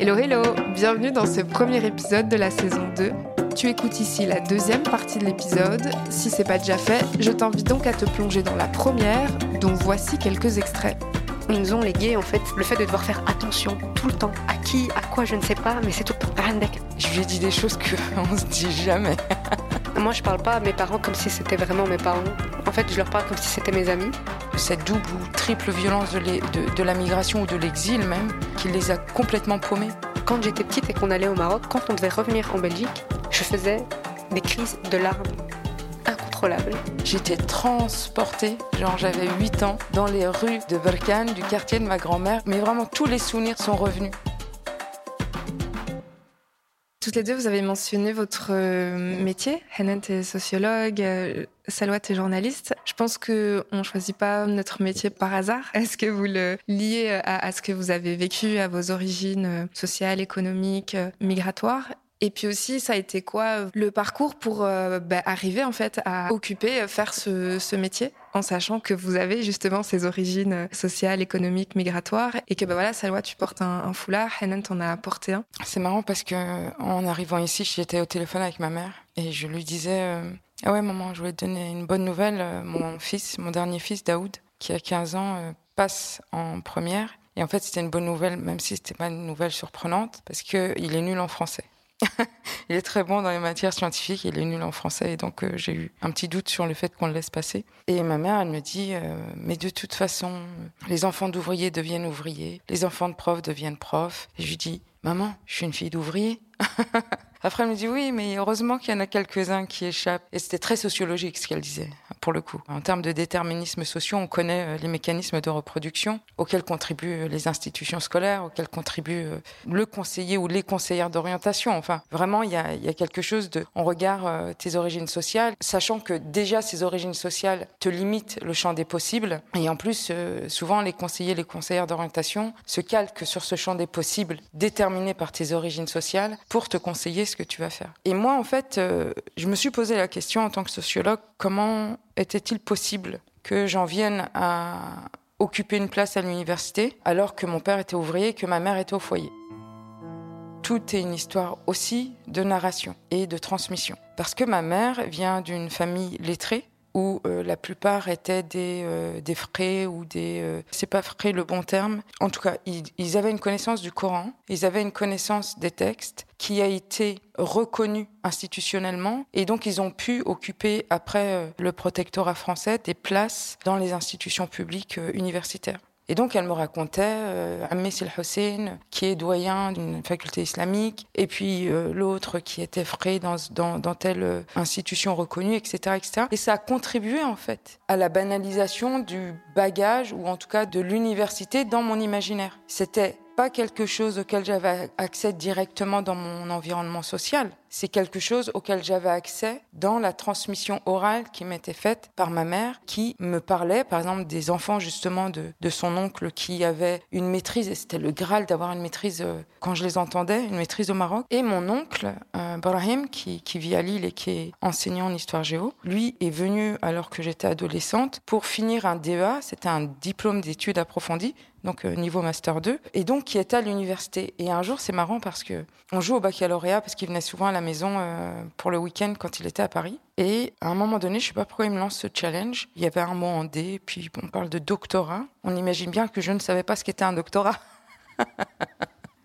Hello hello, bienvenue dans ce premier épisode de la saison 2. Tu écoutes ici la deuxième partie de l'épisode. Si c'est pas déjà fait, je t'invite donc à te plonger dans la première, dont voici quelques extraits. Ils nous ont légué en fait le fait de devoir faire attention tout le temps. À qui, à quoi, je ne sais pas, mais c'est tout le temps. Je lui ai dit des choses qu'on se dit jamais. Moi, je parle pas à mes parents comme si c'était vraiment mes parents. En fait, je leur parle comme si c'était mes amis. Cette double ou triple violence de, de, de la migration ou de l'exil même, qui les a complètement paumés. Quand j'étais petite et qu'on allait au Maroc, quand on devait revenir en Belgique, je faisais des crises de larmes incontrôlables. J'étais transportée, genre j'avais 8 ans, dans les rues de Berkane, du quartier de ma grand-mère, mais vraiment tous les souvenirs sont revenus. Toutes les deux, vous avez mentionné votre euh, métier. Hanan est sociologue, euh, Salwa est journaliste. Je pense que on choisit pas notre métier par hasard. Est-ce que vous le liez à, à, ce que vous avez vécu, à vos origines euh, sociales, économiques, migratoires? Et puis aussi, ça a été quoi le parcours pour euh, bah, arriver en fait à occuper, faire ce, métier, en sachant que vous avez justement ces origines sociales, économiques, migratoires, et que bah voilà, Salwa, tu portes un, foulard, Hanan t'en a porté un. C'est marrant parce que en arrivant ici, j'étais au téléphone avec ma mère et je lui disais euh, ah ouais maman, je voulais te donner une bonne nouvelle. Euh, mon fils, mon dernier fils, Daoud, qui a 15 ans, euh, passe en première. Et en fait, c'était une bonne nouvelle, même si c'était pas une nouvelle surprenante, parce que il est nul en français. il est très bon dans les matières scientifiques, il est nul en français, et donc euh, j'ai eu un petit doute sur le fait qu'on le laisse passer. Et ma mère, elle me dit, euh, mais de toute façon, les enfants d'ouvriers deviennent ouvriers, les enfants de profs deviennent profs. Et je lui dis, maman, je suis une fille d'ouvrier. Après, elle me dit oui, mais heureusement qu'il y en a quelques-uns qui échappent. Et c'était très sociologique ce qu'elle disait, pour le coup. En termes de déterminisme social, on connaît euh, les mécanismes de reproduction auxquels contribuent les institutions scolaires, auxquels contribue euh, le conseiller ou les conseillères d'orientation. Enfin, vraiment, il y a, il y a quelque chose de... On regarde euh, tes origines sociales, sachant que déjà ces origines sociales te limitent le champ des possibles. Et en plus, souvent, les conseillers, les conseillères d'orientation se calquent sur ce champ des possibles déterminé par tes origines sociales pour te conseiller que tu vas faire. Et moi, en fait, euh, je me suis posé la question en tant que sociologue, comment était-il possible que j'en vienne à occuper une place à l'université alors que mon père était ouvrier et que ma mère était au foyer? Tout est une histoire aussi de narration et de transmission. Parce que ma mère vient d'une famille lettrée, où euh, la plupart étaient des, euh, des frais ou des... Euh, c'est pas frais le bon terme. En tout cas, ils, ils, avaient une connaissance du Coran, ils avaient une connaissance des textes qui a été reconnue institutionnellement et donc ils ont pu occuper, après euh, le protectorat français, des places dans les institutions publiques euh, universitaires. Et donc, elle me racontait euh, Ammé El Hussein, qui est doyen d'une faculté islamique, et puis euh, l'autre qui était frais dans, dans, dans telle euh, institution reconnue, etc., etc. Et ça a contribué, en fait, à la banalisation du bagage, ou en tout cas de l'université dans mon imaginaire. C'était pas quelque chose auquel j'avais accès directement dans mon environnement social. C'est quelque chose auquel j'avais accès dans la transmission orale qui m'était faite par ma mère, qui me parlait, par exemple, des enfants justement de, son oncle qui avait une maîtrise, et c'était le Graal d'avoir une maîtrise euh, quand je les entendais, une maîtrise au Maroc. Et mon oncle, euh, Brahim, qui, qui vit à Lille et qui est enseignant en histoire géo, lui est venu alors que j'étais adolescente pour finir un DEA, c'était un diplôme d'études approfondies, donc euh, niveau master 2, et donc qui était à l'université. Et un jour, c'est marrant parce que on joue au baccalauréat parce qu'il venait souvent à la maison euh, pour le week-end quand il était à Paris. Et à un moment donné, je sais pas pourquoi il me lance ce challenge. Il y avait un mot en D, puis on parle de doctorat. On imagine bien que je ne savais pas ce qu'était un doctorat.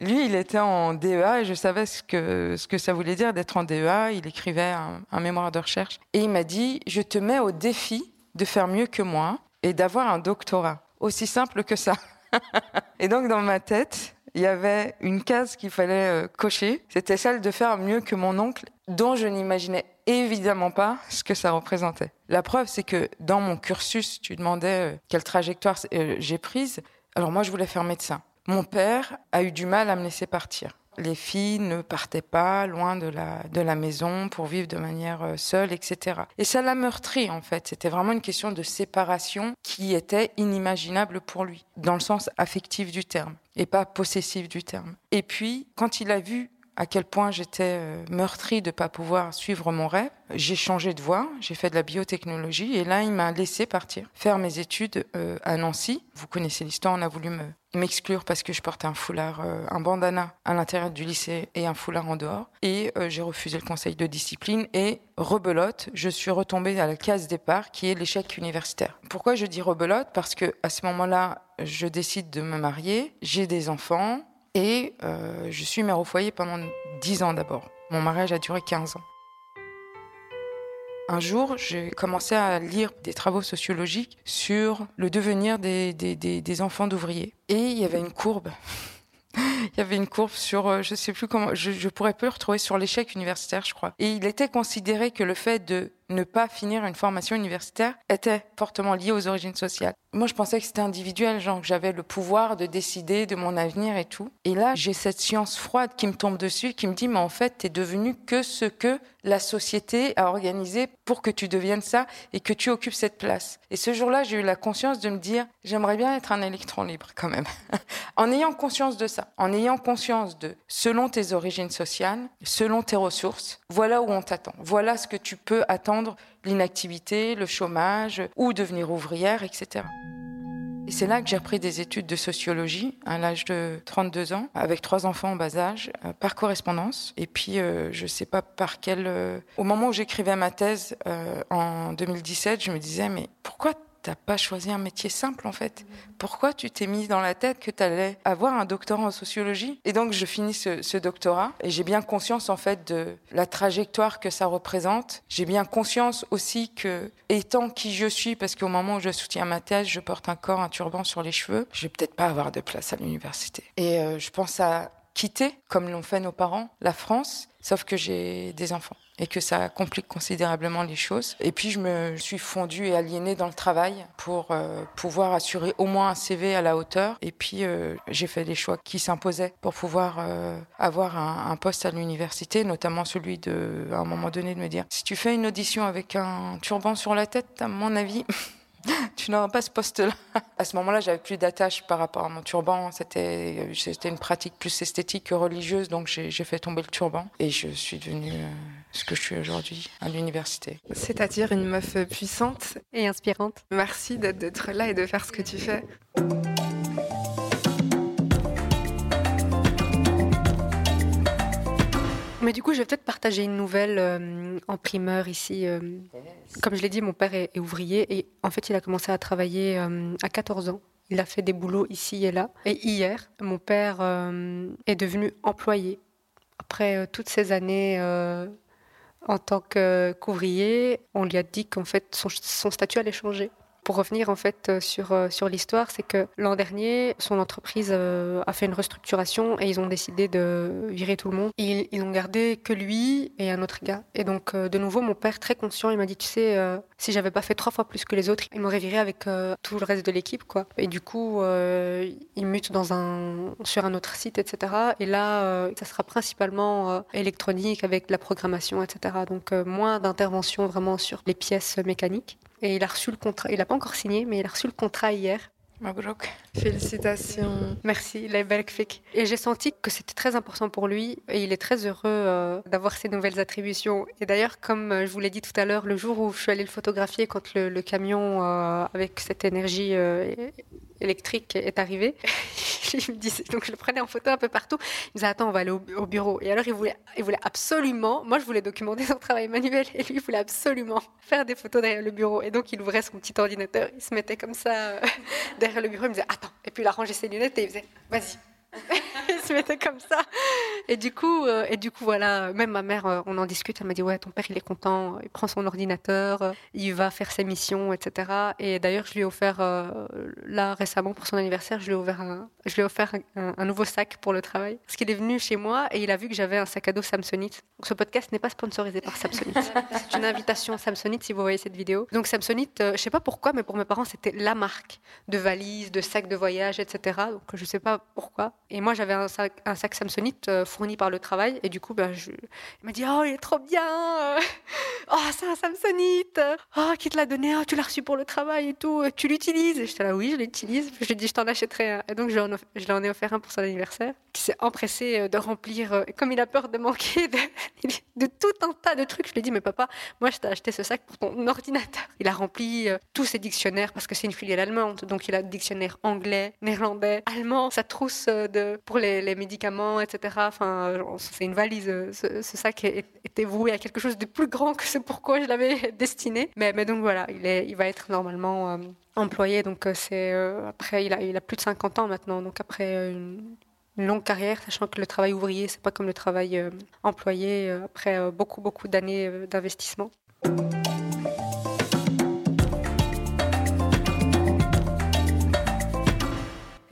Lui, il était en DEA et je savais ce que, ce que ça voulait dire d'être en DEA. Il écrivait un, un mémoire de recherche. Et il m'a dit, je te mets au défi de faire mieux que moi et d'avoir un doctorat. Aussi simple que ça. et donc dans ma tête, il y avait une case qu'il fallait euh, cocher. C'était celle de faire mieux que mon oncle, dont je n'imaginais évidemment pas ce que ça représentait. La preuve, c'est que dans mon cursus, tu demandais euh, quelle trajectoire euh, j'ai prise. Alors moi, je voulais faire médecin. Mon père a eu du mal à me laisser partir les filles ne partaient pas loin de la, de la maison pour vivre de manière euh, seule, etc. Et ça l'a meurtri, en fait. C'était vraiment une question de séparation qui était inimaginable pour lui, dans le sens affectif du terme, et pas possessif du terme. Et puis, quand il a vu à quel point j'étais euh, meurtrie de ne pas pouvoir suivre mon rêve. J'ai changé de voie, j'ai fait de la biotechnologie et là, il m'a laissé partir, faire mes études euh, à Nancy. Vous connaissez l'histoire, on a voulu me m'exclure parce que je portais un foulard, euh, un bandana à l'intérieur du lycée et un foulard en dehors. Et j'ai refusé le conseil de discipline et rebelote, je suis retombée à la case départ qui est l'échec universitaire. Pourquoi je dis rebelote? Parce que à ce moment-là, je décide de me marier, j'ai des enfants, et euh, je suis mère au foyer pendant 10 ans d'abord. Mon mariage a duré 15 ans. Un jour, j'ai commencé à lire des travaux sociologiques sur le devenir des, des, enfants d'ouvriers. Et il y avait une courbe. il y avait une courbe sur, euh, je sais plus comment, je, je pourrais plus retrouver sur l'échec universitaire, je crois. Et il était considéré que le fait de ne pas finir une formation universitaire était fortement lié aux origines sociales. Moi, je pensais que c'était individuel, genre que j'avais le pouvoir de décider de mon avenir et tout. Et là, j'ai cette science froide qui me tombe dessus, qui me dit, mais en fait, t'es devenu que ce que la société a organisé pour que tu deviennes ça et que tu occupes cette place. Et ce jour-là, j'ai eu la conscience de me dire, j'aimerais bien être un électron libre quand même. en ayant conscience de ça, en ayant conscience de, selon tes origines sociales, selon tes ressources, voilà où on t'attend. Voilà ce que tu peux attendre l'inactivité, le chômage ou devenir ouvrière, etc. Et c'est là que j'ai repris des études de sociologie à l'âge de 32 ans, avec trois enfants en bas âge, euh, par correspondance. Et puis, euh, je ne sais pas par quel... Euh, au moment où j'écrivais ma thèse en 2017, je me disais, mais pourquoi t'as pas choisi un métier simple en fait Pourquoi tu t'es mis dans la tête que tu allais avoir un doctorat en sociologie? Et donc je finis ce, doctorat et j'ai bien conscience en fait de la trajectoire que ça représente. J'ai bien conscience aussi que étant qui je suis, parce qu'au moment où je soutiens ma thèse, je porte un corps, un turban sur les cheveux, je vais peut-être pas avoir de place à l'université. Et euh, je pense à quitter, comme l'ont fait nos parents, la France, sauf que j'ai des enfants et que ça complique considérablement les choses. Et puis je me suis fondue et aliénée dans le travail pour euh, pouvoir assurer au moins un CV à la hauteur. Et puis euh, j'ai fait des choix qui s'imposaient pour pouvoir euh, avoir un, poste à l'université, notamment celui de, à un moment donné, de me dire si tu fais une audition avec un turban sur la tête, à mon avis. tu n'auras pas ce poste-là. À ce moment-là, j'avais plus d'attache par rapport à mon turban. C'était, une pratique plus esthétique que religieuse, donc j'ai, fait tomber le turban et je suis devenue ce que je suis aujourd'hui à l'université. C'est-à-dire une meuf puissante et inspirante. Merci d'être là et de faire ce que tu fais. Mais du coup, je vais peut-être partager une nouvelle euh, en primeur ici. Euh. Comme je l'ai dit, mon père est, ouvrier et en fait, il a commencé à travailler euh, à 14 ans. Il a fait des boulots ici et là. Et hier, mon père est devenu employé. Après toutes ces années en tant qu'ouvrier, on lui a dit qu'en fait, son, son statut allait changer pour revenir en fait euh, sur, euh, sur l'histoire, c'est que l'an dernier, son entreprise euh, a fait une restructuration et ils ont décidé de virer tout le monde. Ils, ils ont gardé que lui et un autre gars. Et donc, de nouveau, mon père, très conscient, il m'a dit, tu sais, si j'avais pas fait trois fois plus que les autres, il m'aurait viré avec tout le reste de l'équipe, quoi. Et du coup, il mute dans un, sur un autre site, etc. Et là, ça sera principalement électronique avec la programmation, etc. Donc, moins d'intervention vraiment sur les pièces mécaniques. Et il a reçu le contrat. Il n'a pas encore signé, mais il a reçu le contrat hier. Mabrouk. Félicitations. Merci, Leibelkvik. Et j'ai senti que c'était très important pour lui et il est très heureux euh, d'avoir ces nouvelles attributions. Et d'ailleurs, comme euh, je vous l'ai dit tout à l'heure, le jour où je suis allée le photographier quand le, camion euh, avec cette énergie électrique est arrivé, il me disait, donc je le prenais en photo un peu partout. Il me disait, attends, on va aller au, bureau. Et alors, il voulait, il voulait absolument, moi, je voulais documenter son travail manuel et lui, il voulait absolument faire des photos derrière le bureau. Et donc, il ouvrait son petit ordinateur, il se mettait comme ça derrière le bureau, il me disait, attends. Et puis, il a rangé ses lunettes et il faisait, vas-y. il se mettait comme ça. Et du coup, euh, et du coup, voilà, même ma mère, euh, on en discute, elle m'a dit, ouais, ton père, il est content, il prend son ordinateur, euh, il va faire ses missions, etc. Et d'ailleurs, je lui ai offert, là, récemment, pour son anniversaire, je lui ai, offert un, je lui ai offert un, nouveau sac pour le travail. Parce qu'il est venu chez moi et il a vu que j'avais un sac à dos Samsonite. Donc, ce podcast n'est pas sponsorisé par Samsonite. C'est une invitation Samsonite si vous voyez cette vidéo. Donc, Samsonite, je sais pas pourquoi, mais pour mes parents, c'était la marque de valises, de sacs de voyage, etc. Donc, je sais pas pourquoi. Et moi, j'avais un sac, un sac Samsonite euh, fourni par le travail. Et du coup, ben, il m'a dit Oh, il est trop bien euh. Oh, c'est un Samsonite oh, qui te l'a donné, ah, tu l'as reçu pour le travail et tout, tu l'utilises. J'étais là, oui, je l'utilise. Je lui ai dit, je t'en achèterai un. Et donc, je lui en ai offert un pour son anniversaire, qui s'est empressé de remplir. Comme il a peur de manquer de, tout un tas de trucs, je lui ai dit, mais papa, moi, je t'ai acheté ce sac pour ton ordinateur. Il a rempli tous ses dictionnaires parce que c'est une filiale allemande. Donc, il a dictionnaire anglais, néerlandais, allemand, sa trousse pour les, médicaments, etc. Enfin, c'est une valise. Ce, ce sac était voué à quelque chose de plus grand que ce pourquoi je l'avais destiné. Mais, donc voilà, il, va être normalement euh, employé. Donc euh, c'est euh, après, il a, plus de 50 ans maintenant. Donc après une, une longue carrière, sachant que le travail ouvrier, c'est pas comme le travail employé. après beaucoup beaucoup d'années d'investissement.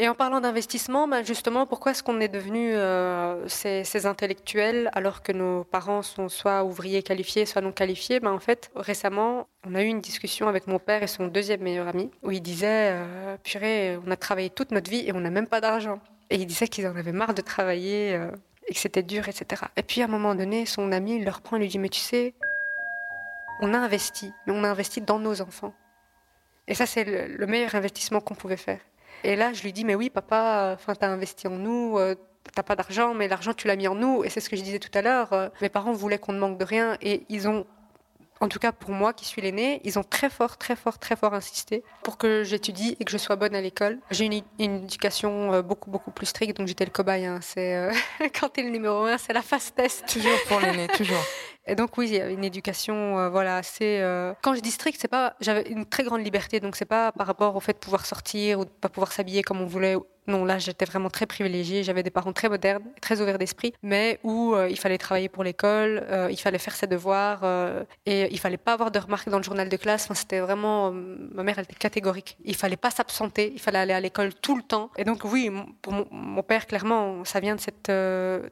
Et en parlant d'investissement, ben justement, pourquoi est-ce qu'on est devenu euh, ces, intellectuels alors que nos parents sont soit ouvriers qualifiés, soit non qualifiés? Ben En fait, récemment, on a eu une discussion avec mon père et son deuxième meilleur ami où il disait euh, Purée, on a travaillé toute notre vie et on n'a même pas d'argent. Et il disait qu'ils en avaient marre de travailler euh, et que c'était dur, etc. Et puis à un moment donné, son ami il le reprend et lui dit Mais tu sais, on a investi, mais on a investi dans nos enfants. Et ça, c'est le meilleur investissement qu'on pouvait faire. Et là, je lui dis, mais oui, papa, enfin, t'as investi en nous, euh, t'as pas d'argent, mais l'argent, tu l'as mis en nous. Et c'est ce que je disais tout à l'heure. Euh, mes parents voulaient qu'on ne manque de rien et ils ont en tout cas pour moi qui suis l'aînée, ils ont très fort, très fort, très fort insisté pour que j'étudie et que je sois bonne à l'école. J'ai une, une, éducation euh, beaucoup, beaucoup plus stricte, donc j'étais le cobaye. Hein. C'est euh, quand t'es le numéro un, c'est la fast test. Toujours pour l'aîné, toujours. Et donc oui, il y avait une éducation, euh, voilà, assez. Euh... Quand je dis strict, c'est pas, j'avais une très grande liberté, donc c'est pas par rapport au fait de pouvoir sortir ou de pas pouvoir s'habiller comme on voulait non, là, j'étais vraiment très privilégiée. J'avais des parents très modernes, très ouverts d'esprit, mais où euh, il fallait travailler pour l'école, euh, il fallait faire ses devoirs euh, et il fallait pas avoir de remarques dans le journal de classe. C'était vraiment, ma mère, elle était catégorique. Il fallait pas s'absenter, il fallait aller à l'école tout le temps. Et donc, oui, pour mon, père, clairement, ça vient de cette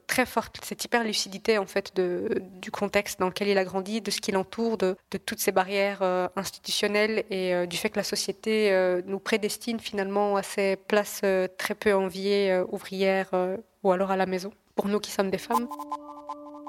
très forte, cette hyper lucidité en fait du contexte dans lequel il a grandi, de ce qui l'entoure, de, de, toutes ces barrières institutionnelles et du fait que la société nous prédestine finalement à ces places très peu enviée euh, ouvrière euh, ou alors à la maison, pour nous qui sommes des femmes.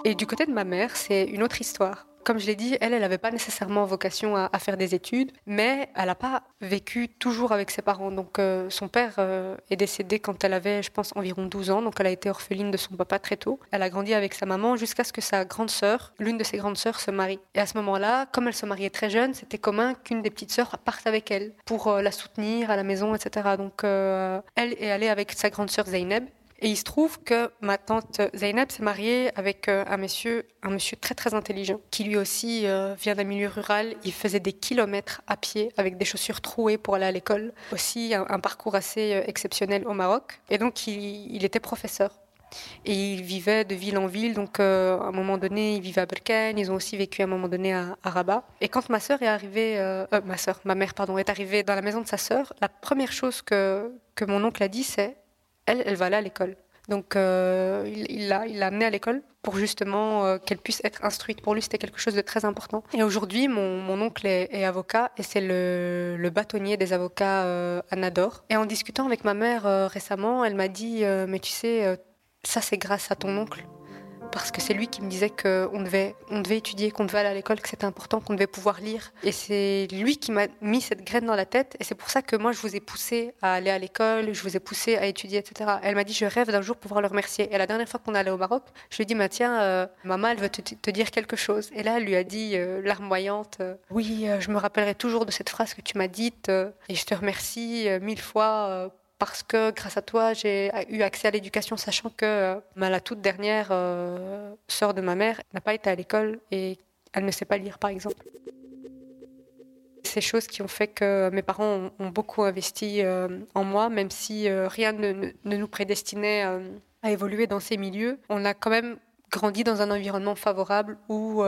Et du côté de ma mère, c'est une autre histoire. Comme je l'ai dit, elle, elle n'avait pas nécessairement vocation à, faire des études, mais elle n'a pas vécu toujours avec ses parents. Donc euh, son père euh, est décédé quand elle avait, je pense, environ 12 ans, donc elle a été orpheline de son papa très tôt. Elle a grandi avec sa maman jusqu'à ce que sa grande sœur, l'une de ses grandes sœurs, se marie. Et à ce moment-là, comme elle se mariait très jeune, c'était commun qu'une des petites sœurs parte avec elle pour euh, la soutenir à la maison, etc. Donc elle est allée avec sa grande sœur Zeynep et il se trouve que ma tante Zainab s'est mariée avec euh, un monsieur, un monsieur très très intelligent, qui lui aussi euh, vient d'un milieu rural. Il faisait des kilomètres à pied avec des chaussures trouées pour aller à l'école. Aussi un, parcours assez euh, exceptionnel au Maroc. Et donc il, était professeur. Et il vivait de ville en ville, donc à un moment donné, il vivait à Berkane, ils ont aussi vécu à un moment donné à, Rabat. Et quand ma sœur est arrivée, ma sœur, ma mère, pardon, est arrivée dans la maison de sa sœur, la première chose que, que mon oncle a dit, c'est elle, elle va aller à l'école. Donc euh, il l'a il amenée à l'école pour justement euh, qu'elle puisse être instruite. Pour lui, c'était quelque chose de très important. Et aujourd'hui, mon, mon, oncle est, avocat et c'est le, le, bâtonnier des avocats euh, à Nador. Et en discutant avec ma mère euh, récemment, elle m'a dit, mais tu sais, ça c'est grâce à ton oncle parce que c'est lui qui me disait qu'on devait, on devait étudier, qu'on devait aller à l'école, que c'était important, qu'on devait pouvoir lire. Et c'est lui qui m'a mis cette graine dans la tête. Et c'est pour ça que moi, je vous ai poussé à aller à l'école, je vous ai poussé à étudier, etc. Elle m'a dit, je rêve d'un jour pouvoir le remercier. Et la dernière fois qu'on allait au Maroc, je lui ai dit, bah, tiens, euh, maman, elle veut te, dire quelque chose. Et là, elle lui a dit, euh, larmoyante, euh, oui, je me rappellerai toujours de cette phrase que tu m'as dite, et je te remercie mille fois parce que grâce à toi, j'ai eu accès à l'éducation, sachant que euh, la toute dernière euh, sœur de ma mère n'a pas été à l'école et elle ne sait pas lire, par exemple. Ces choses qui ont fait que mes parents ont, beaucoup investi euh, en moi, même si rien ne, nous prédestinait à évoluer dans ces milieux. On a quand même grandi dans un environnement favorable où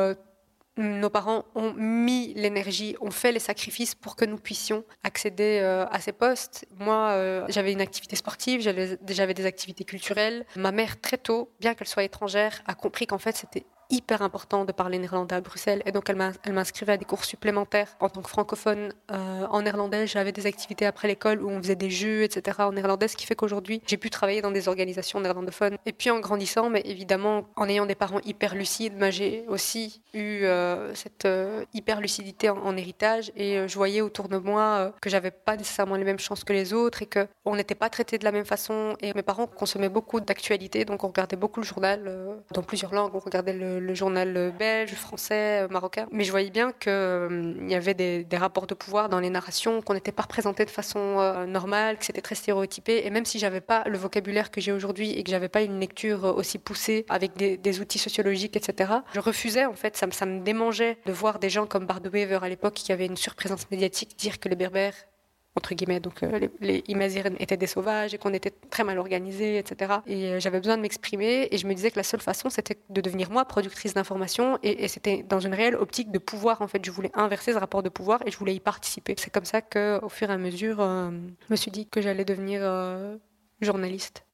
nos parents ont mis l'énergie, ont fait les sacrifices pour que nous puissions accéder euh, à ces postes. Moi, euh, j'avais une activité sportive, j'avais des activités culturelles. Ma mère, très tôt, bien qu'elle soit étrangère, a compris qu'en fait, c'était hyper important de parler néerlandais à Bruxelles. Et donc, elle m'inscrivait à des cours supplémentaires en tant que francophone euh, en néerlandais. J'avais des activités après l'école où on faisait des jeux, etc. en néerlandais, ce qui fait qu'aujourd'hui, j'ai pu travailler dans des organisations néerlandophones. Et puis, en grandissant, mais évidemment, en ayant des parents hyper lucides, bah, j'ai aussi eu euh, cette euh, hyper lucidité en, héritage. Et je voyais autour de moi que j'avais pas nécessairement les mêmes chances que les autres et qu'on n'était pas traité de la même façon. Et mes parents consommaient beaucoup d'actualités, donc on regardait beaucoup le journal dans plusieurs langues. On regardait le le journal belge, français, marocain. Mais je voyais bien qu'il euh, y avait des, rapports de pouvoir dans les narrations, qu'on n'était pas représenté de façon euh, normale, que c'était très stéréotypé. Et même si j'avais pas le vocabulaire que j'ai aujourd'hui et que j'avais pas une lecture aussi poussée avec des, outils sociologiques, etc., je refusais en fait. Ça, me démangeait de voir des gens comme Wever à l'époque qui avaient une surprésence médiatique dire que les Berbères entre guillemets. Donc euh, les, les étaient des sauvages et qu'on était très mal organisés, etc. Et euh, j'avais besoin de m'exprimer et je me disais que la seule façon, c'était de devenir moi productrice d'information et, c'était dans une réelle optique de pouvoir. En fait, je voulais inverser ce rapport de pouvoir et je voulais y participer. C'est comme ça que, au fur et à mesure, euh, je me suis dit que j'allais devenir journaliste.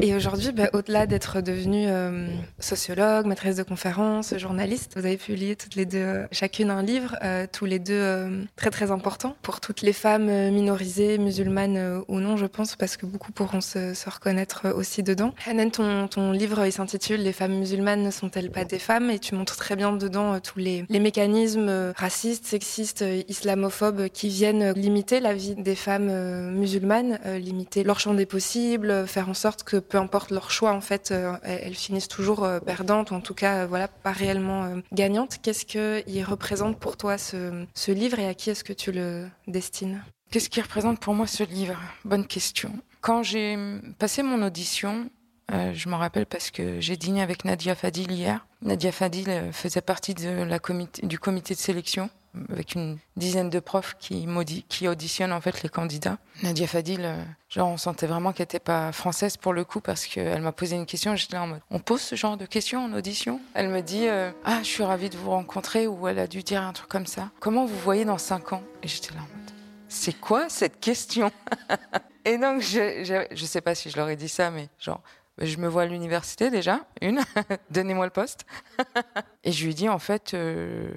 Et aujourd'hui, bah, au-delà d'être devenue euh, sociologue, maîtresse de conférences, journaliste, vous avez publié toutes les deux, euh, chacune un livre, euh, tous les deux très très importants pour toutes les femmes minorisées, musulmanes ou non, je pense, parce que beaucoup pourront se, se reconnaître aussi dedans. Hanan, ton, ton livre, il s'intitule Les femmes musulmanes ne sont-elles pas des femmes? Et tu montres très bien dedans tous les, les mécanismes racistes, sexistes, islamophobes qui viennent limiter la vie des femmes musulmanes, limiter leur champ des possibles, faire en sorte que peu importe leur choix, en fait, euh, elles finissent toujours euh, perdantes, ou en tout cas, euh, voilà, pas réellement gagnantes. Qu'est-ce qu'il représente pour toi ce, livre et à qui est-ce que tu le destines? Qu'est-ce qui représente pour moi ce livre? Bonne question. Quand j'ai passé mon audition, je m'en rappelle parce que j'ai dîné avec Nadia Fadil hier. Nadia Fadil faisait partie du comité de sélection avec une dizaine de profs qui, auditionnent en fait les candidats. Nadia Fadil, euh, genre on sentait vraiment qu'elle n'était pas française pour le coup parce qu'elle m'a posé une question. J'étais là en mode, on pose ce genre de questions en audition? Elle me dit, euh, ah je suis ravie de vous rencontrer ou elle a dû dire un truc comme ça. Comment vous voyez dans cinq ans? Et j'étais là en mode, c'est quoi cette question? Et donc je, je, sais pas si je leur ai dit ça, mais genre je me vois à l'université déjà, une, donnez-moi le poste. et je lui dis en fait, euh,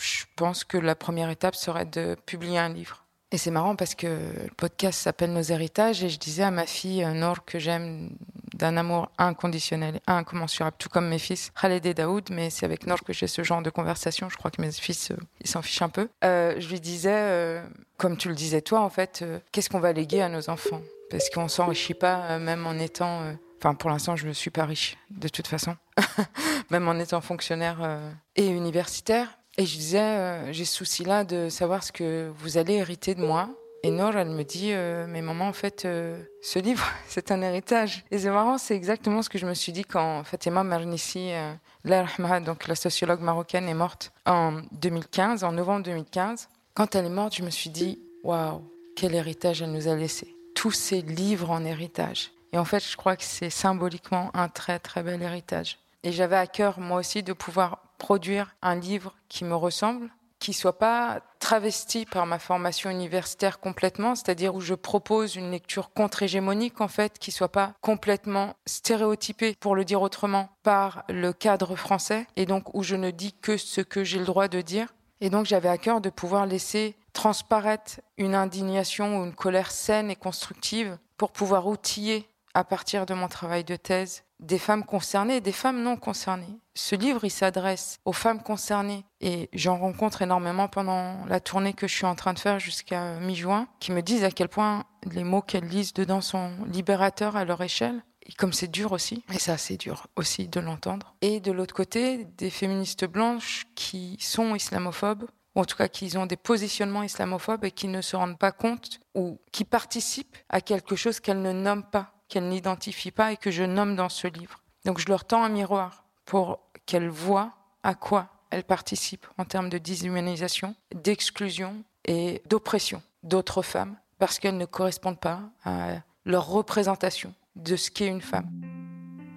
je pense que la première étape serait de publier un livre. Et c'est marrant parce que le podcast s'appelle Nos héritages et je disais à ma fille euh, Nord que j'aime d'un amour inconditionnel, incommensurable, tout comme mes fils Khaled et Daoud, mais c'est avec Nord que j'ai ce genre de conversation. Je crois que mes fils, euh, ils s'en fichent un peu. Euh, je lui disais, comme tu le disais toi, en fait, qu'est-ce qu'on va léguer à nos enfants? Parce qu'on s'enrichit pas, même en étant... Enfin, pour l'instant, je ne suis pas riche, de toute façon. même en étant fonctionnaire et universitaire. Et je disais, euh, j'ai ce souci-là de savoir ce que vous allez hériter de moi. Et Nor, elle me dit, euh, mais maman, en fait, euh, ce livre, c'est un héritage. Et c'est marrant, c'est exactement ce que je me suis dit quand Fatima Marnissi, donc la sociologue marocaine, est morte en 2015, en novembre 2015. Quand elle est morte, je me suis dit, waouh, quel héritage elle nous a laissé. Tous ces livres en héritage. Et en fait, je crois que c'est symboliquement un très, très bel héritage. Et j'avais à cœur, moi aussi, de pouvoir produire un livre qui me ressemble, qui soit pas travesti par ma formation universitaire complètement, c'est-à-dire où je propose une lecture contre-hégémonique en fait, qui soit pas complètement stéréotypée, pour le dire autrement, par le cadre français, et donc où je ne dis que ce que j'ai le droit de dire. Et donc j'avais à cœur de pouvoir laisser transparaître une indignation ou une colère saine et constructive pour pouvoir outiller à partir de mon travail de thèse des femmes concernées et des femmes non concernées. Ce livre, il s'adresse aux femmes concernées et j'en rencontre énormément pendant la tournée que je suis en train de faire jusqu'à mi-juin, qui me disent à quel point les mots qu'elles lisent dedans sont libérateurs à leur échelle. Et comme c'est dur aussi, et ça c'est dur aussi de l'entendre. Et de l'autre côté, des féministes blanches qui sont islamophobes, ou en tout cas qui ont des positionnements islamophobes et qui ne se rendent pas compte ou qui participent à quelque chose qu'elles ne nomment pas qu'elles n'identifient pas et que je nomme dans ce livre. Donc je leur tends un miroir pour qu'elles voient à quoi elles participent en termes de déshumanisation, d'exclusion et d'oppression d'autres femmes parce qu'elles ne correspondent pas à leur représentation de ce qu'est une femme.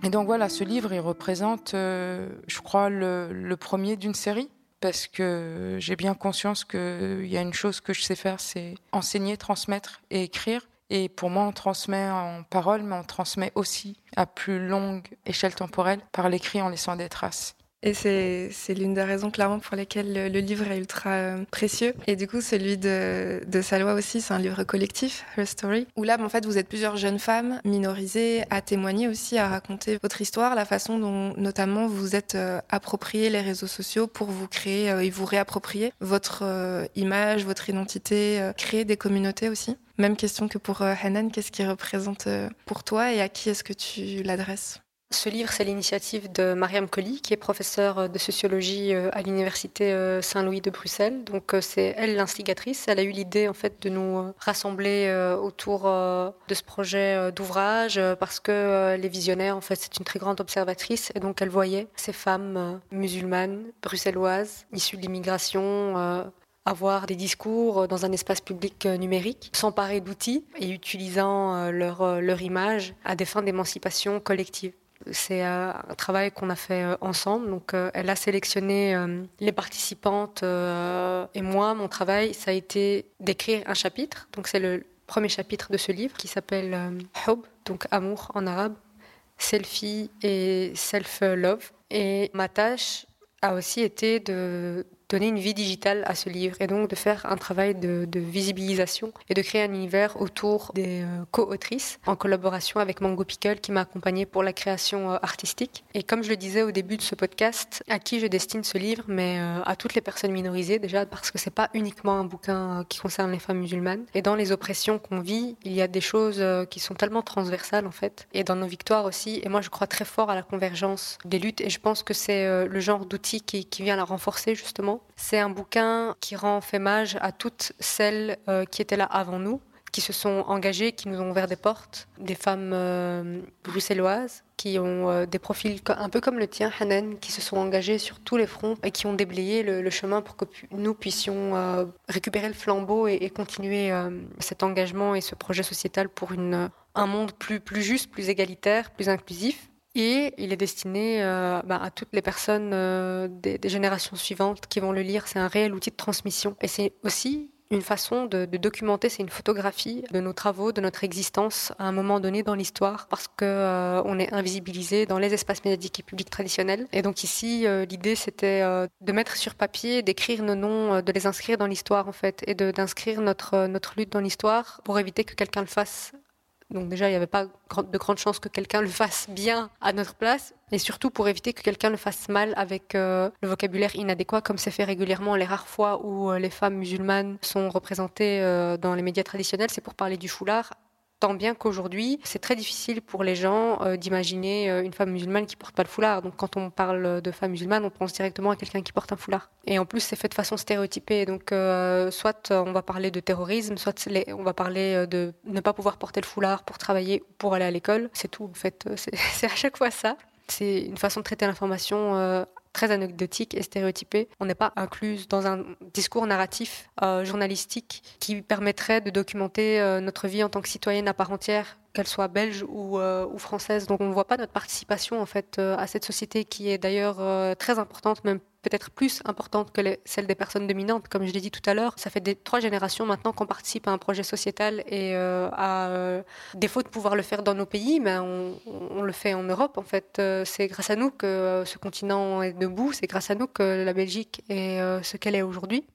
Et donc voilà, ce livre, il représente, euh, je crois, le, le premier d'une série parce que j'ai bien conscience qu'il y a une chose que je sais faire, c'est enseigner, transmettre et écrire. Et pour moi, on transmet en parole, mais on transmet aussi à plus longue échelle temporelle par l'écrit en laissant des traces. Et c'est, l'une des raisons clairement pour lesquelles le, livre est ultra euh, précieux. Et du coup, celui de, de Salwa aussi, c'est un livre collectif, Her Story, où là, en fait, vous êtes plusieurs jeunes femmes minorisées à témoigner aussi, à raconter votre histoire, la façon dont notamment vous êtes euh, approprié les réseaux sociaux pour vous créer euh, et vous réapproprier votre image, votre identité, créer des communautés aussi. Même question que pour Hanan, qu'est-ce qui représente pour toi et à qui est-ce que tu l'adresses? Ce livre, c'est l'initiative de Mariam Colli, qui est professeure de sociologie euh, à l'université euh, Saint-Louis de Bruxelles. Donc euh, c'est elle l'instigatrice. Elle a eu l'idée en fait de nous rassembler autour de ce projet d'ouvrage parce que les visionnaires, en fait, c'est une très grande observatrice et donc elle voyait ces femmes musulmanes, bruxelloises, issues de l'immigration avoir des discours dans un espace public numérique, s'emparer d'outils et utilisant leur, leur image à des fins d'émancipation collective. C'est euh, un travail qu'on a fait euh, ensemble. Donc, euh, elle a sélectionné les participantes et moi, mon travail, ça a été d'écrire un chapitre. Donc, c'est le premier chapitre de ce livre qui s'appelle Hub, donc amour en arabe, selfie et self-love. Et ma tâche a aussi été de donner une vie digitale à ce livre et donc de faire un travail de, visibilisation et de créer un univers autour des euh, co-autrices en collaboration avec Mango Pickle qui m'a accompagnée pour la création euh, artistique. Et comme je le disais au début de ce podcast, à qui je destine ce livre, mais euh, à toutes les personnes minorisées déjà parce que c'est pas uniquement un bouquin qui concerne les femmes musulmanes. Et dans les oppressions qu'on vit, il y a des choses qui sont tellement transversales en fait. Et dans nos victoires aussi. Et moi je crois très fort à la convergence des luttes et je pense que c'est le genre d'outil qui vient la renforcer justement c'est un bouquin qui rend hommage à toutes celles euh, qui étaient là avant nous, qui se sont engagées, qui nous ont ouvert des portes, des femmes euh, bruxelloises qui ont euh, des profils un peu comme le tien, Hanan, qui se sont engagées sur tous les fronts et qui ont déblayé le, chemin pour que nous puissions récupérer le flambeau et, continuer cet engagement et ce projet sociétal pour un monde plus juste, plus égalitaire, plus inclusif. Et il est destiné euh, bah, à toutes les personnes euh, des, générations suivantes qui vont le lire. C'est un réel outil de transmission. Et c'est aussi une façon de, documenter, c'est une photographie de nos travaux, de notre existence à un moment donné dans l'histoire, parce que euh, est invisibilisé dans les espaces médiatiques et publics traditionnels. Et donc ici, l'idée c'était de mettre sur papier, d'écrire nos noms, de les inscrire dans l'histoire en fait, et d'inscrire notre notre lutte dans l'histoire pour éviter que quelqu'un le fasse donc déjà, il n'y avait pas de grandes chances que quelqu'un le fasse bien à notre place, et surtout pour éviter que quelqu'un le fasse mal avec euh, le vocabulaire inadéquat, comme c'est fait régulièrement les rares fois où euh, les femmes musulmanes sont représentées euh, dans les médias traditionnels, c'est pour parler du foulard Bien qu'aujourd'hui, c'est très difficile pour les gens euh, d'imaginer euh, une femme musulmane qui porte pas le foulard. Donc quand on parle de femme musulmane, on pense directement à quelqu'un qui porte un foulard. Et en plus, c'est fait de façon stéréotypée. Donc euh, soit on va parler de terrorisme, soit on va parler de ne pas pouvoir porter le foulard pour travailler ou pour aller à l'école. C'est tout, en fait. C'est à chaque fois ça. C'est une façon de traiter l'information très anecdotique et stéréotypée. On n'est pas incluse dans un discours narratif euh, journalistique qui permettrait de documenter euh, notre vie en tant que citoyenne à part entière qu'elle soit belge ou, euh, française. Donc on ne voit pas notre participation en fait à cette société qui est d'ailleurs très importante, même peut-être plus importante que celle des personnes dominantes. Comme je l'ai dit tout à l'heure, ça fait trois générations maintenant qu'on participe à un projet sociétal et à défaut de pouvoir le faire dans nos pays, mais on, on le fait en Europe en fait. c'est grâce à nous que ce continent est debout, c'est grâce à nous que la Belgique est ce qu'elle est aujourd'hui.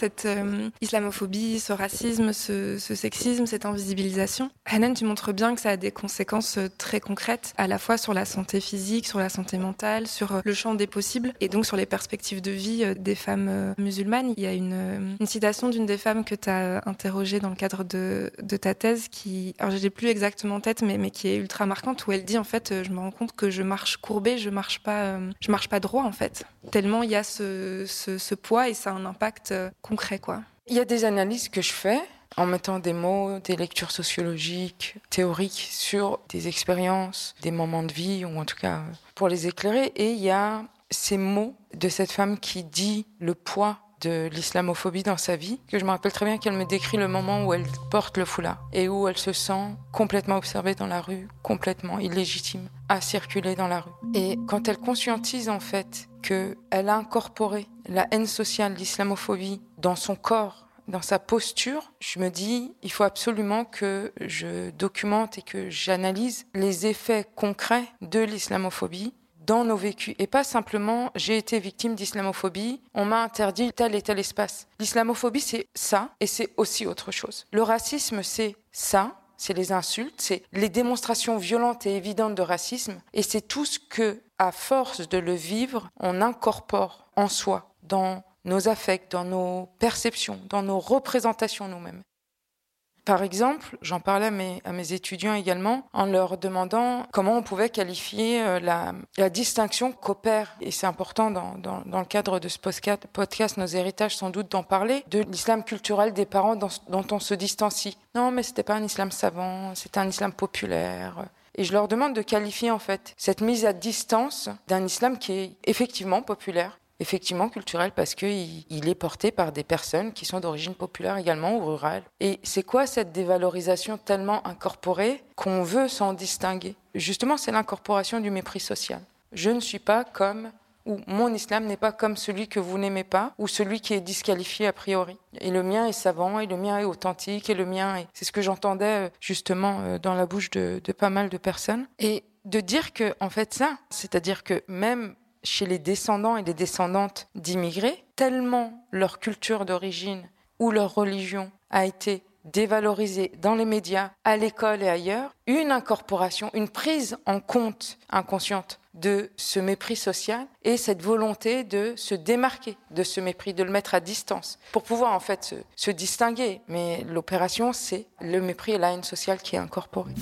Cette euh, islamophobie, ce racisme, ce, sexisme, cette invisibilisation. Hanan, tu montres bien que ça a des conséquences euh, très concrètes, à la fois sur la santé physique, sur la santé mentale, sur euh, le champ des possibles, et donc sur les perspectives de vie des femmes musulmanes. Il y a une, citation d'une des femmes que tu as interrogée dans le cadre de, ta thèse, qui, alors je l'ai plus exactement en tête, mais, qui est ultra marquante, où elle dit en fait, je me rends compte que je marche courbée, je marche pas, je marche pas droit en fait. Tellement il y a ce poids et ça a un impact quoi. Il y a des analyses que je fais en mettant des mots, des lectures sociologiques, théoriques sur des expériences, des moments de vie, ou en tout cas pour les éclairer. Et il y a ces mots de cette femme qui dit le poids de l'islamophobie dans sa vie, que je me rappelle très bien qu'elle me décrit le moment où elle porte le foulard et où elle se sent complètement observée dans la rue, complètement illégitime à circuler dans la rue. Et quand elle conscientise en fait qu'elle a incorporé la haine sociale, l'islamophobie dans son corps, dans sa posture, je me dis, il faut absolument que je documente et que j'analyse les effets concrets de l'islamophobie dans nos vécus et pas simplement j'ai été victime d'islamophobie, on m'a interdit tel et tel espace. L'islamophobie c'est ça et c'est aussi autre chose. Le racisme c'est ça, c'est les insultes, c'est les démonstrations violentes et évidentes de racisme et c'est tout ce que à force de le vivre, on incorpore en soi dans nos affects, dans nos perceptions, dans nos représentations nous-mêmes. Par exemple, j'en parlais à mes, étudiants également en leur demandant comment on pouvait qualifier euh, la, distinction qu'opère, et c'est important dans, le cadre de ce podcast, Nos héritages sans doute d'en parler, de l'islam culturel des parents dont, dont on se distancie. Non, mais c'était pas un islam savant, c'était un islam populaire. Et je leur demande de qualifier en fait cette mise à distance d'un islam qui est effectivement populaire, effectivement culturel parce qu'il il est porté par des personnes qui sont d'origine populaire également ou rurale. Et c'est quoi cette dévalorisation tellement incorporée qu'on veut s'en distinguer? Justement, c'est l'incorporation du mépris social. Je ne suis pas comme ou mon islam n'est pas comme celui que vous n'aimez pas ou celui qui est disqualifié a priori. Et le mien est savant, et le mien est authentique, et le mien est... C'est ce que j'entendais euh, justement euh, dans la bouche de, de pas mal de personnes. Et de dire que, en fait, ça, c'est-à-dire que même chez les descendants et les descendantes d'immigrés, tellement leur culture d'origine ou leur religion a été dévalorisée dans les médias, à l'école et ailleurs, une incorporation, une prise en compte inconsciente de ce mépris social et cette volonté de se démarquer de ce mépris, de le mettre à distance pour pouvoir en fait se, distinguer. Mais l'opération, c'est le mépris et la haine sociale qui est incorporée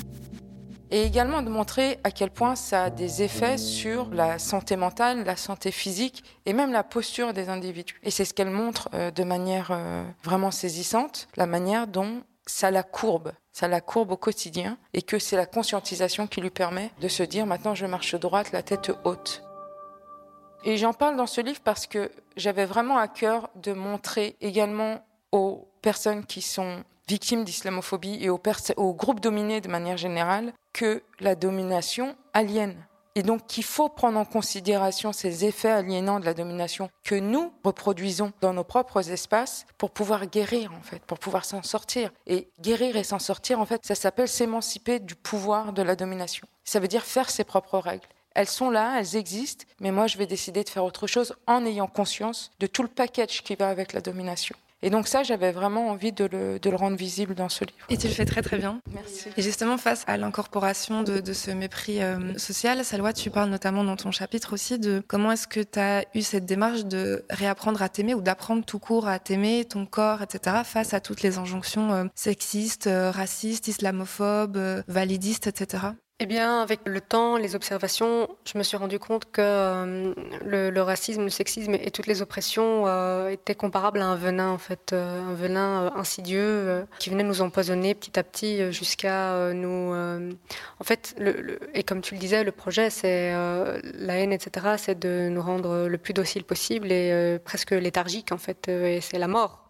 et également de montrer à quel point ça a des effets sur la santé mentale, la santé physique et même la posture des individus. Et c'est ce qu'elle montre euh, de manière euh, vraiment saisissante, la manière dont ça la courbe, ça la courbe au quotidien et que c'est la conscientisation qui lui permet de se dire maintenant je marche droite, la tête haute. Et j'en parle dans ce livre parce que j'avais vraiment à cœur de montrer également aux personnes qui sont victimes d'islamophobie et aux, aux groupes dominés de manière générale que la domination aliène. Et donc qu'il faut prendre en considération ces effets aliénants de la domination que nous reproduisons dans nos propres espaces pour pouvoir guérir en fait, pour pouvoir s'en sortir. Et guérir et s'en sortir en fait, ça s'appelle s'émanciper du pouvoir de la domination. Ça veut dire faire ses propres règles. Elles sont là, elles existent, mais moi je vais décider de faire autre chose en ayant conscience de tout le package qui va avec la domination. Et donc ça, j'avais vraiment envie de le, de le, rendre visible dans ce livre. Et tu le fais très très bien. Merci. Et justement, face à l'incorporation de, de, ce mépris euh, social, Salwa, tu parles notamment dans ton chapitre aussi de comment est-ce que tu as eu cette démarche de réapprendre à t'aimer ou d'apprendre tout court à t'aimer, ton corps, etc., face à toutes les injonctions euh, sexistes, euh, racistes, islamophobes, validistes, etc. Eh bien, avec le temps, les observations, je me suis rendu compte que euh, le, racisme, le sexisme et toutes les oppressions euh, étaient comparables à un venin, en fait, euh, un venin insidieux qui venait nous empoisonner petit à petit jusqu'à nous. en fait, le, le, et comme tu le disais, le projet, c'est la haine, etc. C'est de nous rendre le plus docile possible et presque léthargique, en fait, et c'est la mort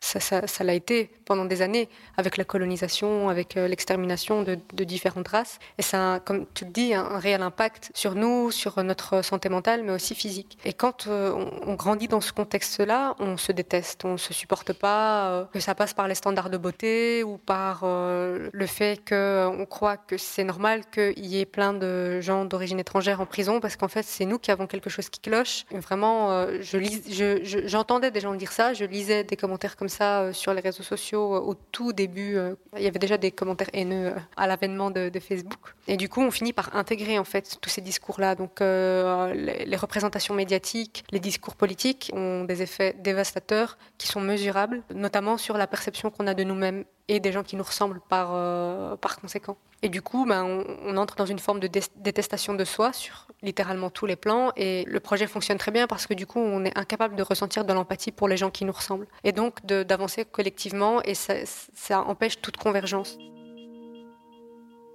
ça, ça, ça l'a été pendant des années avec la colonisation, avec euh, l'extermination de, différentes races. Et ça a, comme tu le dis, un, un, réel impact sur nous, sur notre santé mentale, mais aussi physique. Et quand euh, on, grandit dans ce contexte-là, on se déteste, on se supporte pas, euh, que ça passe par les standards de beauté ou par le fait qu'on croit que c'est normal qu'il y ait plein de gens d'origine étrangère en prison, parce qu'en fait, c'est nous qui avons quelque chose qui cloche. Vraiment, j'entendais je, des gens dire ça, je lisais des commentaires comme ça euh, sur les réseaux sociaux euh, au tout début. Euh, il y avait déjà des commentaires haineux à l'avènement de, Facebook. Et du coup, on finit par intégrer en fait tous ces discours-là. Donc, les, représentations médiatiques, les discours politiques ont des effets dévastateurs qui sont mesurables, notamment sur la perception qu'on a de nous-mêmes et des gens qui nous ressemblent par, euh, par conséquent. Et du coup, ben, on, entre dans une forme de dé détestation de soi sur littéralement tous les plans. Et le projet fonctionne très bien parce que du coup, on est incapable de ressentir de l'empathie pour les gens qui nous ressemblent. Et donc d'avancer collectivement et ça, ça empêche toute convergence.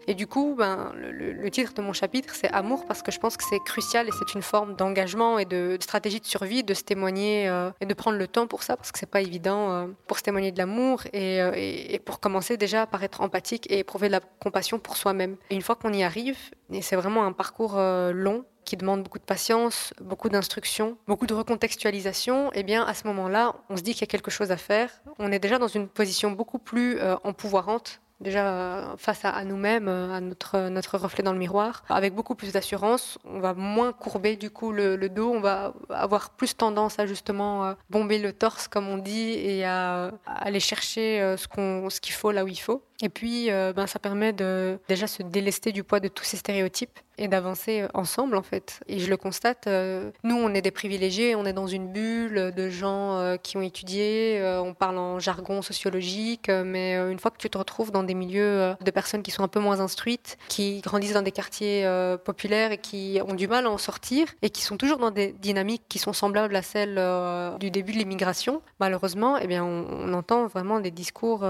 Et du coup, ben, le, titre de mon chapitre, c'est Amour, parce que je pense que c'est crucial et c'est une forme d'engagement et de, stratégie de survie, de se témoigner euh, et de prendre le temps pour ça, parce que c'est pas évident euh, pour se témoigner de l'amour euh, et, pour commencer déjà par être empathique et éprouver de la compassion pour soi-même. Et une fois qu'on y arrive, et c'est vraiment un parcours long, qui demande beaucoup de patience, beaucoup d'instruction, beaucoup de recontextualisation, eh bien à ce moment-là, on se dit qu'il y a quelque chose à faire. On est déjà dans une position beaucoup plus euh, empouvoirante déjà euh, face à, nous-mêmes, euh, à notre, notre reflet dans le miroir, avec beaucoup plus d'assurance. On va moins courber du coup le, dos, on va avoir plus tendance à justement euh, bomber le torse comme on dit et à, aller chercher ce qu'on, ce qu'il faut là où il faut. Et puis, ben, ça permet de déjà se délester du poids de tous ces stéréotypes et d'avancer ensemble en fait. Et je le constate, nous on est des privilégiés, on est dans une bulle de gens qui ont étudié, on parle en jargon sociologique, mais une fois que tu te retrouves dans des milieux euh, de personnes qui sont un peu moins instruites, qui grandissent dans des quartiers euh, populaires et qui ont du mal à en sortir et qui sont toujours dans des dynamiques qui sont semblables à celles euh, du début de l'immigration. Malheureusement, eh bien, on, entend vraiment des discours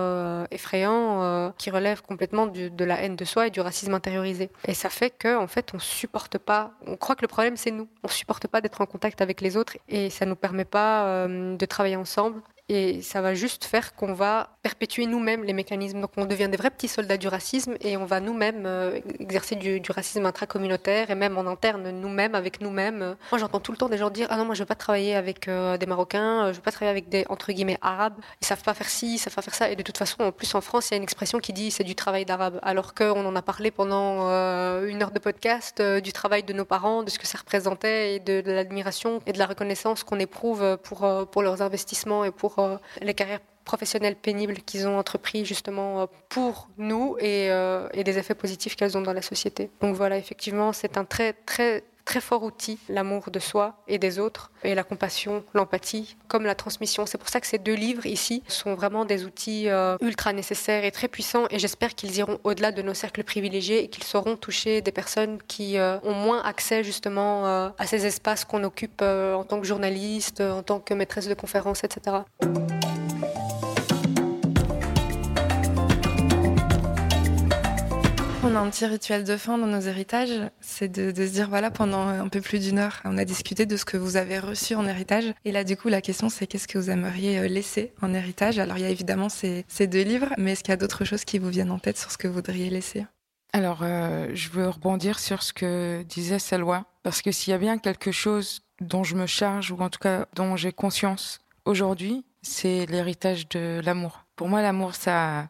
effrayants qui relèvent complètement de la haine de soi et du racisme intériorisé. Et ça fait que, en fait, on supporte pas. On croit que le problème c'est nous. On supporte pas d'être en contact avec les autres et ça nous permet pas de travailler ensemble et ça va juste faire qu'on va perpétuer nous-mêmes les mécanismes. Donc on devient des vrais petits soldats du racisme et on va nous-mêmes euh, exercer du, racisme intracommunautaire et même en interne nous-mêmes, avec nous-mêmes. Moi j'entends tout le temps des gens dire Ah non, moi je veux pas travailler avec euh, des Marocains, je veux pas travailler avec des entre guillemets Arabes, ils savent pas faire ci, ils savent pas faire ça. Et de toute façon, en plus en France, il y a une expression qui dit c'est du travail d'arabe. Alors qu'on en a parlé pendant euh, une heure de podcast du travail de nos parents, de ce que ça représentait et de, de l'admiration et de la reconnaissance qu'on éprouve pour, pour leurs investissements et pour euh, les carrières professionnelles pénibles qu'ils ont entrepris justement euh, pour nous euh, et, des effets positifs qu'elles ont dans la société. Donc voilà, effectivement, c'est un très très très fort outil, l'amour de soi et des autres, et la compassion, l'empathie, comme la transmission. C'est pour ça que ces deux livres ici sont vraiment des outils ultra nécessaires et très puissants, et j'espère qu'ils iront au-delà de nos cercles privilégiés et qu'ils sauront toucher des personnes qui ont moins accès justement à ces espaces qu'on occupe en tant que journaliste, en tant que maîtresse de conférences, etc. Un petit rituel de fin dans nos héritages, c'est de, se dire voilà pendant un peu plus d'une heure, on a discuté de ce que vous avez reçu en héritage. Et là du coup la question c'est qu'est-ce que vous aimeriez euh, laisser en héritage? Alors il y a évidemment ces, deux livres, mais est-ce qu'il y a d'autres choses qui vous viennent en tête sur ce que vous voudriez laisser? Alors euh, je veux rebondir sur ce que disait Salwa, parce que s'il y a bien quelque chose dont je me charge, ou en tout cas dont j'ai conscience aujourd'hui, c'est l'héritage de l'amour. Pour moi l'amour ça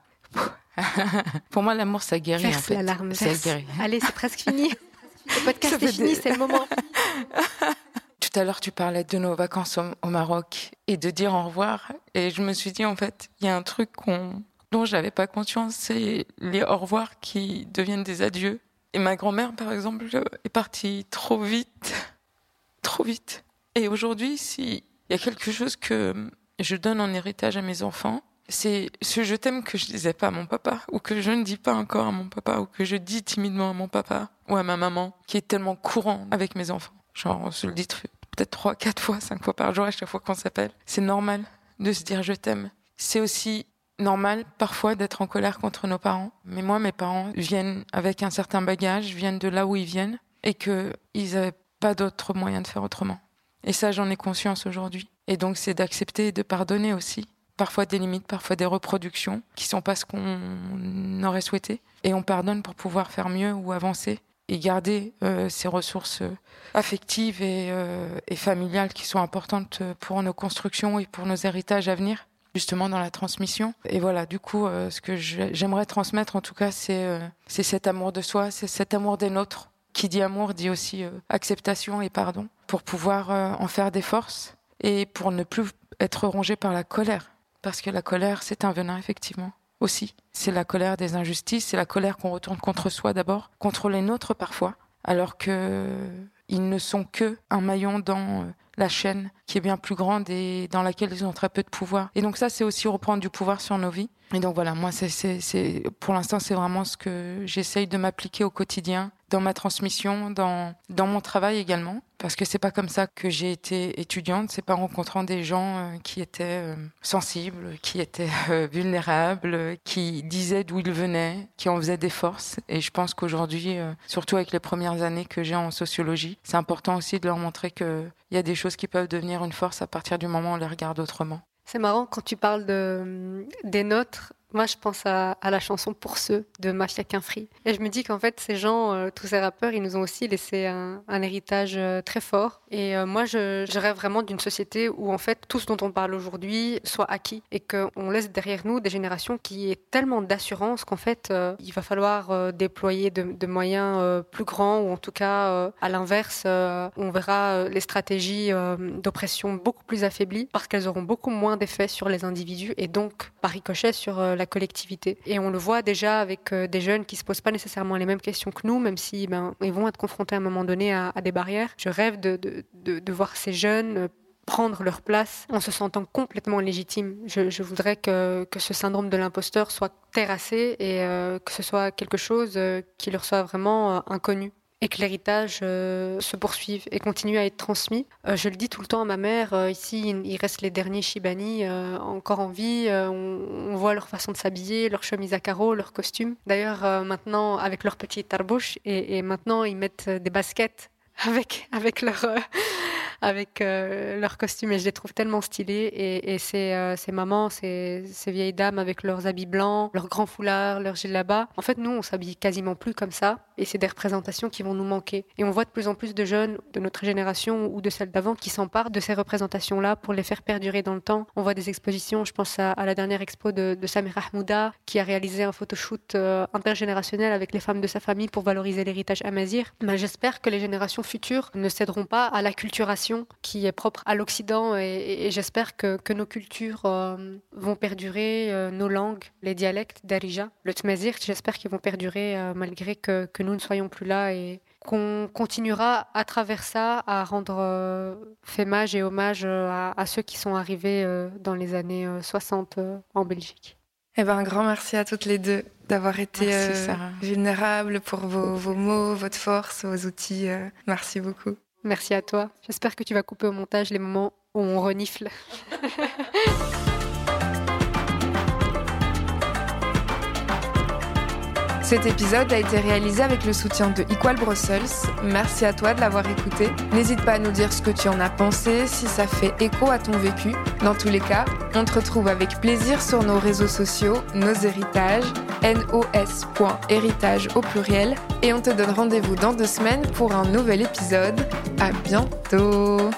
Pour moi, l'amour, ça guérit. en fait. l'alarme. Ça guérit. Allez, c'est presque fini. Le podcast est fini, c'est le moment. Tout à l'heure, tu parlais de nos vacances au, Maroc et de dire au revoir. Et je me suis dit, en fait, il y a un truc qu'on, dont j'avais pas conscience, c'est les au revoir qui deviennent des adieux. Et ma grand-mère, par exemple, est partie trop vite. Trop vite. Et aujourd'hui, s'il y a quelque chose que je donne en héritage à mes enfants, c'est ce je t'aime que je disais pas à mon papa, ou que je ne dis pas encore à mon papa, ou que je dis timidement à mon papa, ou à ma maman, qui est tellement courant avec mes enfants. Genre, on se le dit peut-être trois, quatre fois, cinq fois par jour à chaque fois qu'on s'appelle. C'est normal de se dire je t'aime. C'est aussi normal parfois d'être en colère contre nos parents. Mais moi, mes parents viennent avec un certain bagage, viennent de là où ils viennent, et qu'ils n'avaient pas d'autre moyen de faire autrement. Et ça, j'en ai conscience aujourd'hui. Et donc, c'est d'accepter et de pardonner aussi parfois des limites, parfois des reproductions qui sont pas ce qu'on aurait souhaité. Et on pardonne pour pouvoir faire mieux ou avancer et garder euh, ces ressources euh, affectives et, euh, et, familiales qui sont importantes pour nos constructions et pour nos héritages à venir, justement dans la transmission. Et voilà, du coup, ce que j'aimerais transmettre en tout cas, c'est c'est cet amour de soi, c'est cet amour des nôtres. Qui dit amour dit aussi acceptation et pardon, pour pouvoir en faire des forces et pour ne plus être rongé par la colère parce que la colère, c'est un venin, effectivement, aussi. C'est la colère des injustices, c'est la colère qu'on retourne contre soi d'abord, contre les nôtres parfois, alors que ils ne sont que un maillon dans euh, la chaîne qui est bien plus grande et dans laquelle ils ont très peu de pouvoir. Et donc ça, c'est aussi reprendre du pouvoir sur nos vies. Et donc voilà, moi, c'est, pour l'instant, c'est vraiment ce que j'essaye de m'appliquer au quotidien, dans ma transmission, dans mon travail également. Parce que c'est pas comme ça que j'ai été étudiante. C'est pas en rencontrant des gens euh, qui étaient euh, sensibles, qui étaient euh, vulnérables, qui disaient d'où ils venaient, qui en faisaient des forces. Et je pense qu'aujourd'hui, surtout avec les premières années que j'ai en sociologie, c'est important aussi de leur montrer qu'il y a des choses qui peuvent devenir une force à partir du moment où on les regarde autrement. C'est marrant quand tu parles de, des nôtres. Moi, je pense à, la chanson Pour ceux de Mafia Free. Et je me dis qu'en fait, ces gens, euh, tous ces rappeurs, ils nous ont aussi laissé un, héritage euh, très fort. Et euh, moi, je, rêve vraiment d'une société où, en fait, tout ce dont on parle aujourd'hui soit acquis et qu'on laisse derrière nous des générations qui aient tellement d'assurance qu'en fait, il va falloir déployer de, moyens plus grands ou en tout cas, à l'inverse, on verra les stratégies d'oppression beaucoup plus affaiblies parce qu'elles auront beaucoup moins d'effet sur les individus et donc, par ricochet, sur la collectivité. Et on le voit déjà avec euh, des jeunes qui se posent pas nécessairement les mêmes questions que nous, même si ben, ils vont être confrontés à un moment donné à, des barrières. Je rêve de, de, de, voir ces jeunes euh, prendre leur place en se sentant complètement légitimes. Je, voudrais que, que, ce syndrome de l'imposteur soit terrassé et euh, que ce soit quelque chose qui leur soit vraiment inconnu et que l'héritage euh, se poursuive et continue à être transmis. Euh, je le dis tout le temps à ma mère, euh, ici il reste les derniers Shibani encore en vie, on, voit leur façon de s'habiller, leur chemise à carreaux, leurs costumes. D'ailleurs maintenant avec leur petit tarbouche et, maintenant ils mettent des baskets avec, avec leur avec euh, leurs costumes et je les trouve tellement stylés. Et, et ces, euh, mamans, ces, vieilles dames avec leurs habits blancs, leurs grands foulards, leurs là-bas. En fait, nous, on s'habille quasiment plus comme ça. Et c'est des représentations qui vont nous manquer. Et on voit de plus en plus de jeunes de notre génération ou de celle d'avant qui s'emparent de ces représentations-là pour les faire perdurer dans le temps. On voit des expositions, je pense à, la dernière expo de, de Samir Ahmouda qui a réalisé un photoshoot euh, intergénérationnel avec les femmes de sa famille pour valoriser l'héritage amazir. Ben, J'espère que les générations futures ne céderont pas à l'acculturation qui est propre à l'Occident et, j'espère que, nos cultures euh, vont perdurer, euh, nos langues, les dialectes d'Arija, le Tmazir, j'espère qu'ils vont perdurer euh, malgré que, nous ne soyons plus là et qu'on continuera à travers ça à rendre fémage et hommage à, ceux qui sont arrivés dans les années 60 en Belgique. Eh ben, un grand merci à toutes les deux d'avoir été vulnérables pour vos, vos, mots, votre force, vos outils. merci beaucoup. Merci à toi. J'espère que tu vas couper au montage les moments où on renifle. Cet épisode a été réalisé avec le soutien de Equal Brussels. Merci à toi de l'avoir écouté. N'hésite pas à nous dire ce que tu en as pensé, si ça fait écho à ton vécu. Dans tous les cas, on te retrouve avec plaisir sur nos réseaux sociaux, nos héritages, nos.héritage au pluriel. Et on te donne rendez-vous dans deux semaines pour un nouvel épisode. À bientôt!